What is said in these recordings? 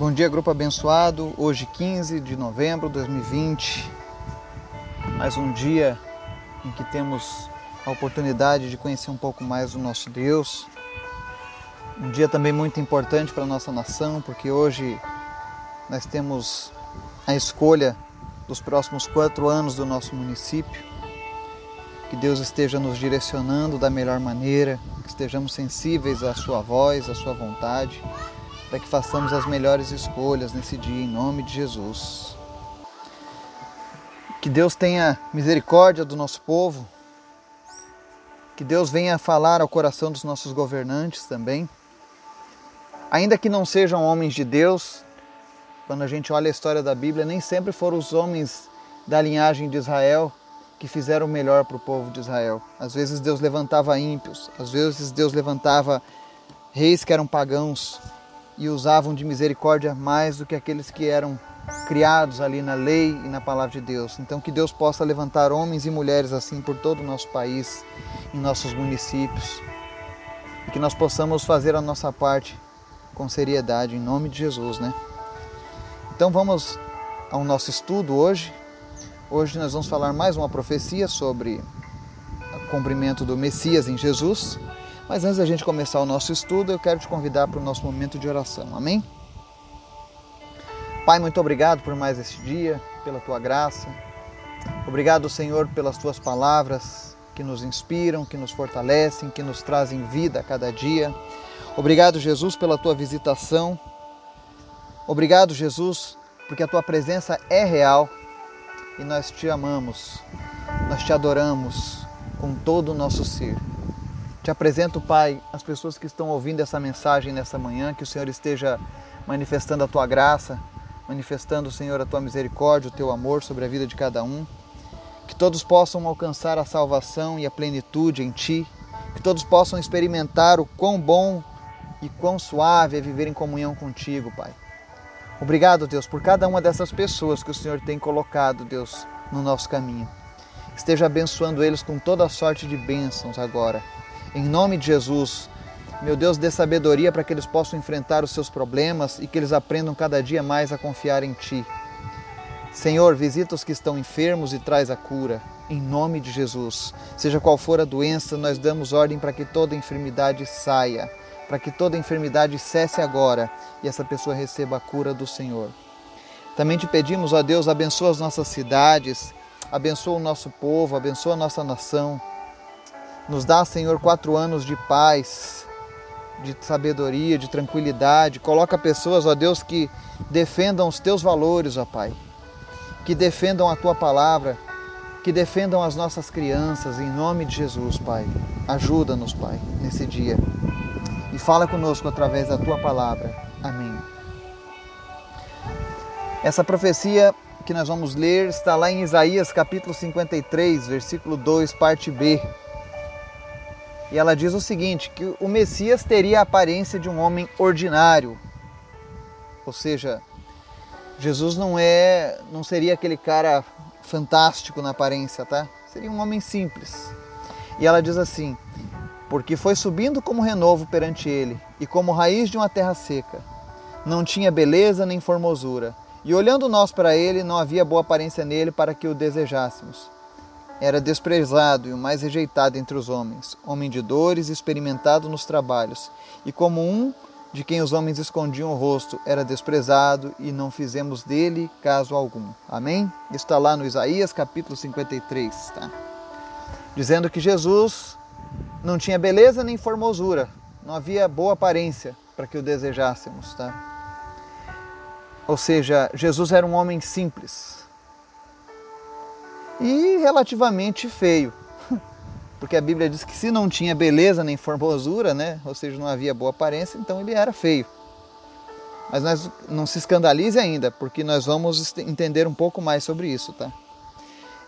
Bom dia, grupo abençoado. Hoje, 15 de novembro de 2020, mais um dia em que temos a oportunidade de conhecer um pouco mais do nosso Deus. Um dia também muito importante para a nossa nação, porque hoje nós temos a escolha dos próximos quatro anos do nosso município. Que Deus esteja nos direcionando da melhor maneira, que estejamos sensíveis à Sua voz, à Sua vontade para que façamos as melhores escolhas nesse dia, em nome de Jesus. Que Deus tenha misericórdia do nosso povo, que Deus venha falar ao coração dos nossos governantes também. Ainda que não sejam homens de Deus, quando a gente olha a história da Bíblia, nem sempre foram os homens da linhagem de Israel que fizeram o melhor para o povo de Israel. Às vezes Deus levantava ímpios, às vezes Deus levantava reis que eram pagãos, e usavam de misericórdia mais do que aqueles que eram criados ali na lei e na palavra de Deus. Então que Deus possa levantar homens e mulheres assim por todo o nosso país, em nossos municípios, e que nós possamos fazer a nossa parte com seriedade em nome de Jesus, né? Então vamos ao nosso estudo hoje. Hoje nós vamos falar mais uma profecia sobre o cumprimento do Messias em Jesus. Mas antes da gente começar o nosso estudo, eu quero te convidar para o nosso momento de oração. Amém? Pai, muito obrigado por mais este dia, pela tua graça. Obrigado, Senhor, pelas tuas palavras que nos inspiram, que nos fortalecem, que nos trazem vida a cada dia. Obrigado, Jesus, pela tua visitação. Obrigado, Jesus, porque a tua presença é real e nós te amamos, nós te adoramos com todo o nosso ser. Te apresento, Pai, as pessoas que estão ouvindo essa mensagem nessa manhã, que o Senhor esteja manifestando a tua graça, manifestando, Senhor, a tua misericórdia, o teu amor sobre a vida de cada um. Que todos possam alcançar a salvação e a plenitude em ti, que todos possam experimentar o quão bom e quão suave é viver em comunhão contigo, Pai. Obrigado, Deus, por cada uma dessas pessoas que o Senhor tem colocado, Deus, no nosso caminho. Esteja abençoando eles com toda a sorte de bênçãos agora em nome de Jesus, meu Deus, dê sabedoria para que eles possam enfrentar os seus problemas e que eles aprendam cada dia mais a confiar em Ti. Senhor, visita os que estão enfermos e traz a cura. Em nome de Jesus. Seja qual for a doença, nós damos ordem para que toda enfermidade saia, para que toda enfermidade cesse agora e essa pessoa receba a cura do Senhor. Também te pedimos, ó Deus, abençoa as nossas cidades, abençoa o nosso povo, abençoa a nossa nação. Nos dá, Senhor, quatro anos de paz, de sabedoria, de tranquilidade. Coloca pessoas, ó Deus, que defendam os teus valores, ó Pai. Que defendam a tua palavra, que defendam as nossas crianças, em nome de Jesus, Pai. Ajuda-nos, Pai, nesse dia. E fala conosco através da tua palavra. Amém. Essa profecia que nós vamos ler está lá em Isaías capítulo 53, versículo 2, parte B. E ela diz o seguinte: que o Messias teria a aparência de um homem ordinário. Ou seja, Jesus não é, não seria aquele cara fantástico na aparência, tá? Seria um homem simples. E ela diz assim: porque foi subindo como renovo perante ele, e como raiz de uma terra seca. Não tinha beleza nem formosura, e olhando nós para ele, não havia boa aparência nele para que o desejássemos. Era desprezado e o mais rejeitado entre os homens, homem de dores, experimentado nos trabalhos, e como um de quem os homens escondiam o rosto, era desprezado e não fizemos dele caso algum. Amém? Está lá no Isaías capítulo 53, tá? Dizendo que Jesus não tinha beleza nem formosura, não havia boa aparência para que o desejássemos, tá? Ou seja, Jesus era um homem simples, e relativamente feio. Porque a Bíblia diz que se não tinha beleza nem formosura, né? ou seja, não havia boa aparência, então ele era feio. Mas nós não se escandalize ainda, porque nós vamos entender um pouco mais sobre isso, tá?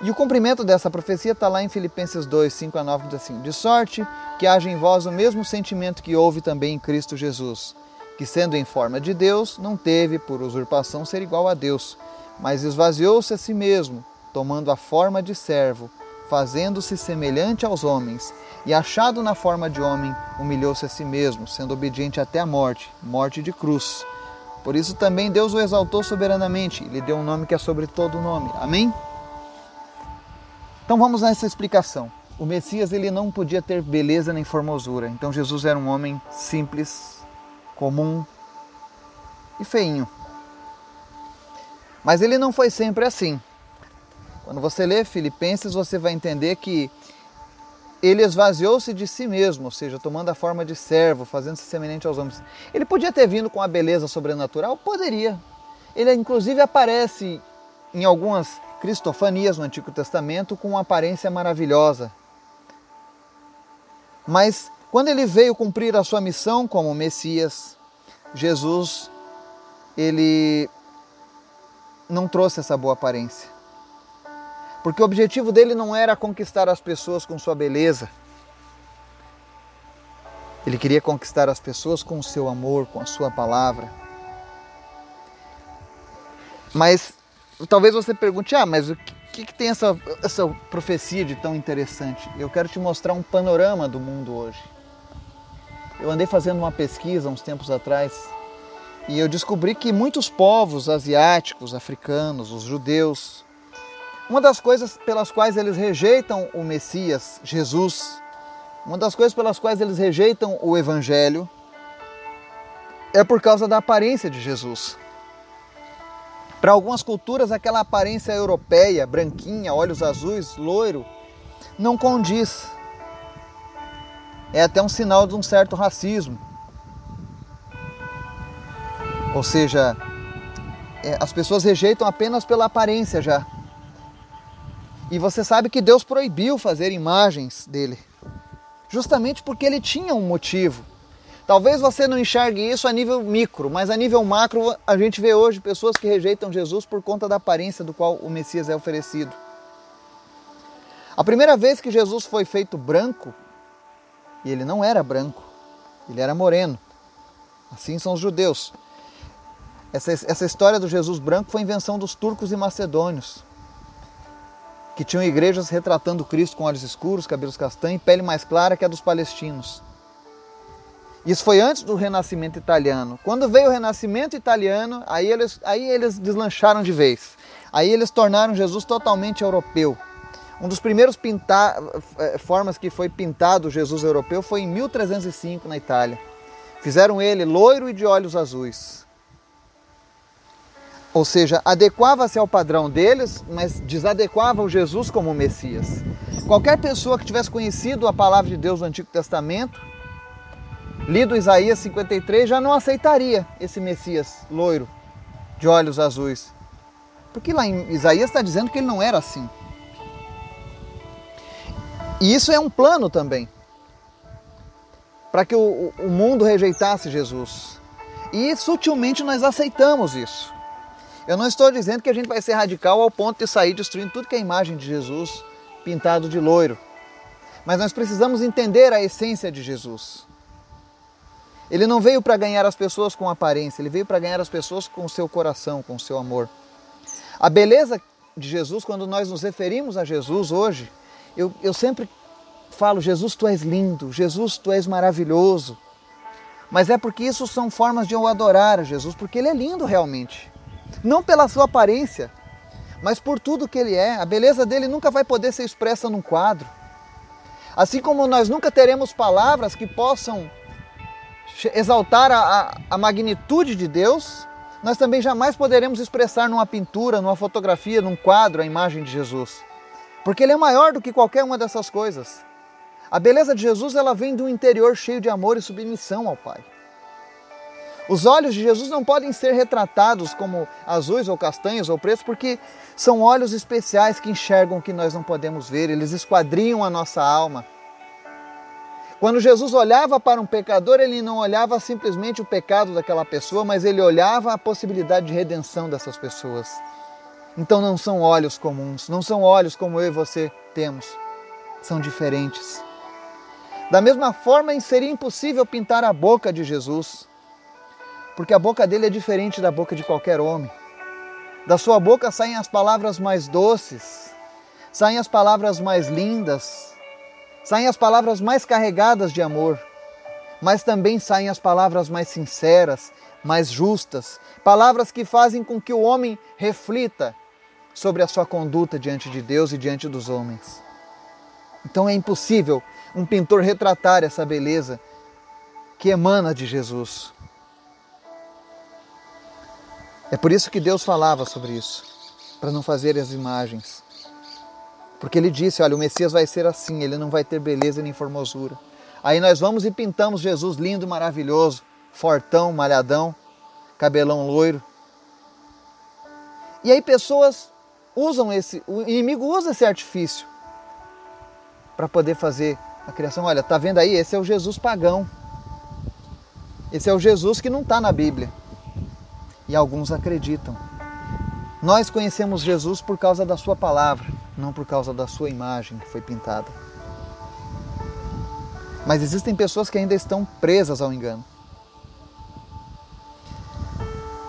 E o cumprimento dessa profecia está lá em Filipenses 2, 5 a 9, diz assim: De sorte que haja em vós o mesmo sentimento que houve também em Cristo Jesus, que sendo em forma de Deus, não teve por usurpação ser igual a Deus, mas esvaziou-se a si mesmo, tomando a forma de servo, fazendo-se semelhante aos homens, e achado na forma de homem, humilhou-se a si mesmo, sendo obediente até a morte, morte de cruz. Por isso também Deus o exaltou soberanamente, lhe deu um nome que é sobre todo nome. Amém? Então vamos nessa explicação. O Messias ele não podia ter beleza nem formosura. Então Jesus era um homem simples, comum e feinho. Mas ele não foi sempre assim. Quando você lê Filipenses, você vai entender que ele esvaziou-se de si mesmo, ou seja, tomando a forma de servo, fazendo-se semelhante aos homens. Ele podia ter vindo com a beleza sobrenatural? Poderia. Ele inclusive aparece em algumas cristofanias no Antigo Testamento com uma aparência maravilhosa. Mas quando ele veio cumprir a sua missão como Messias, Jesus ele não trouxe essa boa aparência. Porque o objetivo dele não era conquistar as pessoas com sua beleza. Ele queria conquistar as pessoas com o seu amor, com a sua palavra. Mas talvez você pergunte: ah, mas o que, que tem essa, essa profecia de tão interessante? Eu quero te mostrar um panorama do mundo hoje. Eu andei fazendo uma pesquisa uns tempos atrás e eu descobri que muitos povos asiáticos, africanos, os judeus, uma das coisas pelas quais eles rejeitam o Messias, Jesus, uma das coisas pelas quais eles rejeitam o Evangelho, é por causa da aparência de Jesus. Para algumas culturas, aquela aparência europeia, branquinha, olhos azuis, loiro, não condiz. É até um sinal de um certo racismo. Ou seja, é, as pessoas rejeitam apenas pela aparência já. E você sabe que Deus proibiu fazer imagens dele, justamente porque ele tinha um motivo. Talvez você não enxergue isso a nível micro, mas a nível macro a gente vê hoje pessoas que rejeitam Jesus por conta da aparência do qual o Messias é oferecido. A primeira vez que Jesus foi feito branco, e ele não era branco, ele era moreno. Assim são os judeus. Essa, essa história do Jesus branco foi invenção dos turcos e macedônios que tinham igrejas retratando Cristo com olhos escuros, cabelos castanhos e pele mais clara que a dos palestinos. Isso foi antes do Renascimento italiano. Quando veio o Renascimento italiano, aí eles, aí eles deslancharam de vez. Aí eles tornaram Jesus totalmente europeu. Um dos primeiros pintar, eh, formas que foi pintado Jesus europeu foi em 1305 na Itália. Fizeram ele loiro e de olhos azuis. Ou seja, adequava-se ao padrão deles, mas desadequava o Jesus como Messias. Qualquer pessoa que tivesse conhecido a palavra de Deus no Antigo Testamento, lido Isaías 53, já não aceitaria esse Messias loiro, de olhos azuis. Porque lá em Isaías está dizendo que ele não era assim. E isso é um plano também, para que o, o mundo rejeitasse Jesus. E sutilmente nós aceitamos isso. Eu não estou dizendo que a gente vai ser radical ao ponto de sair destruindo tudo que é imagem de Jesus pintado de loiro. Mas nós precisamos entender a essência de Jesus. Ele não veio para ganhar as pessoas com aparência, ele veio para ganhar as pessoas com o seu coração, com o seu amor. A beleza de Jesus, quando nós nos referimos a Jesus hoje, eu, eu sempre falo: Jesus, tu és lindo, Jesus, tu és maravilhoso. Mas é porque isso são formas de eu adorar a Jesus, porque ele é lindo realmente não pela sua aparência, mas por tudo que ele é. A beleza dele nunca vai poder ser expressa num quadro. Assim como nós nunca teremos palavras que possam exaltar a, a, magnitude de Deus, nós também jamais poderemos expressar numa pintura, numa fotografia, num quadro a imagem de Jesus. Porque ele é maior do que qualquer uma dessas coisas. A beleza de Jesus ela vem de um interior cheio de amor e submissão ao Pai. Os olhos de Jesus não podem ser retratados como azuis ou castanhos ou pretos, porque são olhos especiais que enxergam o que nós não podemos ver, eles esquadrinham a nossa alma. Quando Jesus olhava para um pecador, ele não olhava simplesmente o pecado daquela pessoa, mas ele olhava a possibilidade de redenção dessas pessoas. Então não são olhos comuns, não são olhos como eu e você temos, são diferentes. Da mesma forma, seria impossível pintar a boca de Jesus porque a boca dele é diferente da boca de qualquer homem. Da sua boca saem as palavras mais doces, saem as palavras mais lindas, saem as palavras mais carregadas de amor, mas também saem as palavras mais sinceras, mais justas, palavras que fazem com que o homem reflita sobre a sua conduta diante de Deus e diante dos homens. Então é impossível um pintor retratar essa beleza que emana de Jesus. É por isso que Deus falava sobre isso, para não fazer as imagens. Porque ele disse: olha, o Messias vai ser assim, ele não vai ter beleza nem formosura. Aí nós vamos e pintamos Jesus lindo, maravilhoso, fortão, malhadão, cabelão loiro. E aí pessoas usam esse, o inimigo usa esse artifício para poder fazer a criação. Olha, tá vendo aí? Esse é o Jesus pagão. Esse é o Jesus que não está na Bíblia. E alguns acreditam. Nós conhecemos Jesus por causa da sua palavra, não por causa da sua imagem que foi pintada. Mas existem pessoas que ainda estão presas ao engano.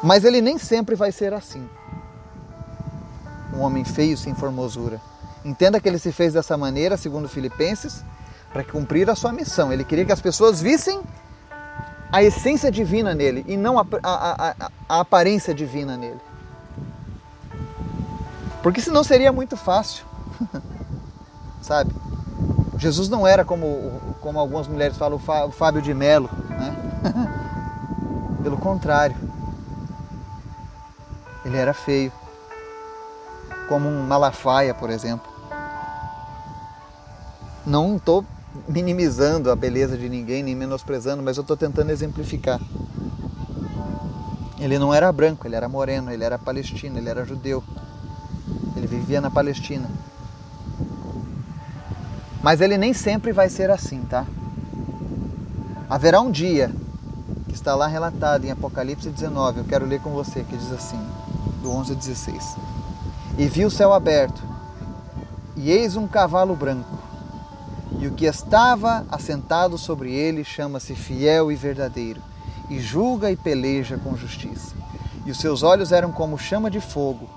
Mas ele nem sempre vai ser assim. Um homem feio sem formosura. Entenda que ele se fez dessa maneira, segundo Filipenses, para cumprir a sua missão. Ele queria que as pessoas vissem a essência divina nele e não a, a, a, a aparência divina nele. Porque senão seria muito fácil. Sabe? Jesus não era como, como algumas mulheres falam, o Fábio de Melo. Né? Pelo contrário. Ele era feio. Como um Malafaia, por exemplo. Não estou minimizando a beleza de ninguém, nem menosprezando, mas eu estou tentando exemplificar. Ele não era branco, ele era moreno, ele era palestino, ele era judeu. Ele vivia na Palestina. Mas ele nem sempre vai ser assim, tá? Haverá um dia que está lá relatado em Apocalipse 19, eu quero ler com você, que diz assim, do 11 a 16. E vi o céu aberto, e eis um cavalo branco, e o que estava assentado sobre ele chama-se Fiel e Verdadeiro, e julga e peleja com justiça. E os seus olhos eram como chama de fogo,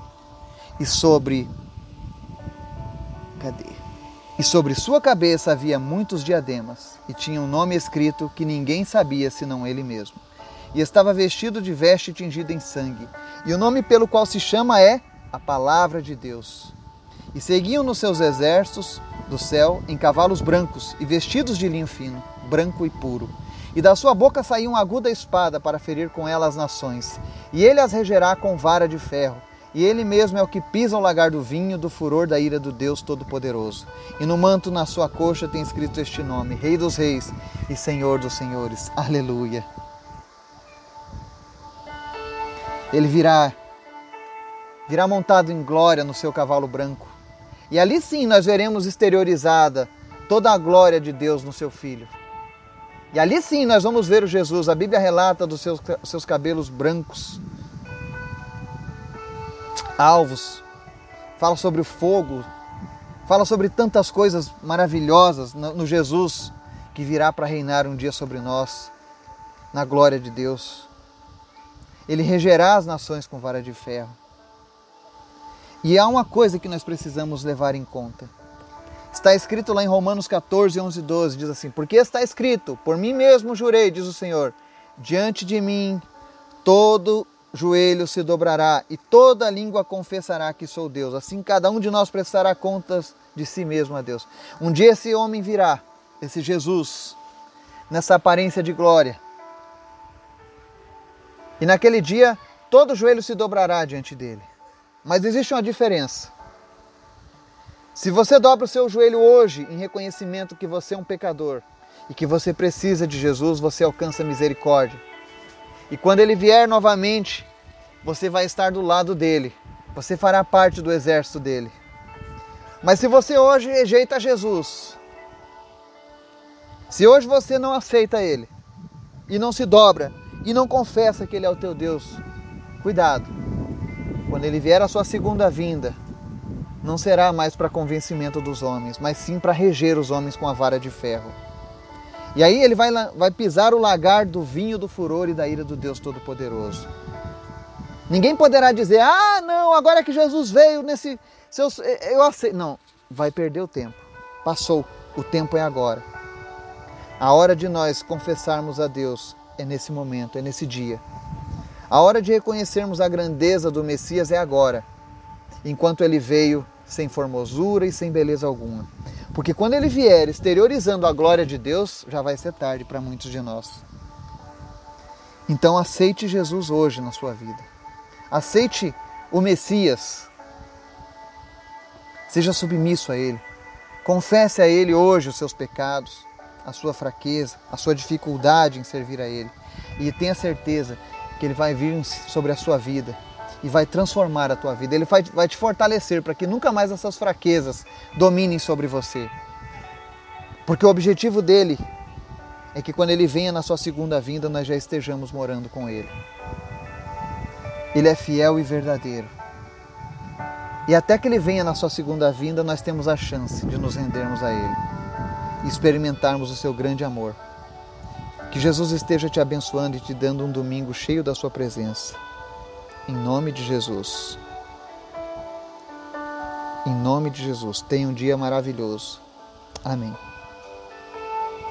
e sobre. Cadê? E sobre sua cabeça havia muitos diademas, e tinha um nome escrito que ninguém sabia senão ele mesmo. E estava vestido de veste tingida em sangue, e o nome pelo qual se chama é a Palavra de Deus. E seguiam nos seus exércitos do céu em cavalos brancos e vestidos de linho fino, branco e puro. E da sua boca saía uma aguda espada para ferir com ela as nações, e ele as regerá com vara de ferro e ele mesmo é o que pisa o lagar do vinho do furor da ira do Deus Todo-Poderoso. E no manto na sua coxa tem escrito este nome: Rei dos Reis e Senhor dos Senhores. Aleluia. Ele virá, virá montado em glória no seu cavalo branco. E ali sim nós veremos exteriorizada toda a glória de Deus no seu filho. E ali sim nós vamos ver o Jesus. A Bíblia relata dos seus, seus cabelos brancos alvos, fala sobre o fogo, fala sobre tantas coisas maravilhosas no Jesus que virá para reinar um dia sobre nós, na glória de Deus. Ele regerá as nações com vara de ferro. E há uma coisa que nós precisamos levar em conta. Está escrito lá em Romanos 14, 11 e 12, diz assim: Porque está escrito, por mim mesmo jurei, diz o Senhor, diante de mim todo joelho se dobrará e toda língua confessará que sou Deus. Assim cada um de nós prestará contas de si mesmo a Deus. Um dia esse homem virá, esse Jesus, nessa aparência de glória. E naquele dia todo joelho se dobrará diante dele. Mas existe uma diferença. Se você dobra o seu joelho hoje em reconhecimento que você é um pecador e que você precisa de Jesus, você alcança misericórdia. E quando ele vier novamente, você vai estar do lado dele. Você fará parte do exército dele. Mas se você hoje rejeita Jesus, se hoje você não aceita ele, e não se dobra, e não confessa que ele é o teu Deus, cuidado. Quando ele vier a sua segunda vinda, não será mais para convencimento dos homens, mas sim para reger os homens com a vara de ferro. E aí ele vai, vai pisar o lagar do vinho do furor e da ira do Deus Todo-Poderoso. Ninguém poderá dizer, ah, não, agora que Jesus veio nesse. Seus, eu aceito. Não, vai perder o tempo. Passou. O tempo é agora. A hora de nós confessarmos a Deus é nesse momento, é nesse dia. A hora de reconhecermos a grandeza do Messias é agora, enquanto ele veio sem formosura e sem beleza alguma. Porque quando ele vier exteriorizando a glória de Deus, já vai ser tarde para muitos de nós. Então aceite Jesus hoje na sua vida. Aceite o Messias. Seja submisso a Ele. Confesse a Ele hoje os seus pecados, a sua fraqueza, a sua dificuldade em servir a Ele. E tenha certeza que Ele vai vir sobre a sua vida e vai transformar a tua vida. Ele vai, vai te fortalecer para que nunca mais essas fraquezas dominem sobre você. Porque o objetivo dele é que quando ele venha na sua segunda vinda, nós já estejamos morando com ele. Ele é fiel e verdadeiro. E até que ele venha na sua segunda vinda, nós temos a chance de nos rendermos a ele e experimentarmos o seu grande amor. Que Jesus esteja te abençoando e te dando um domingo cheio da sua presença. Em nome de Jesus. Em nome de Jesus. Tenha um dia maravilhoso. Amém.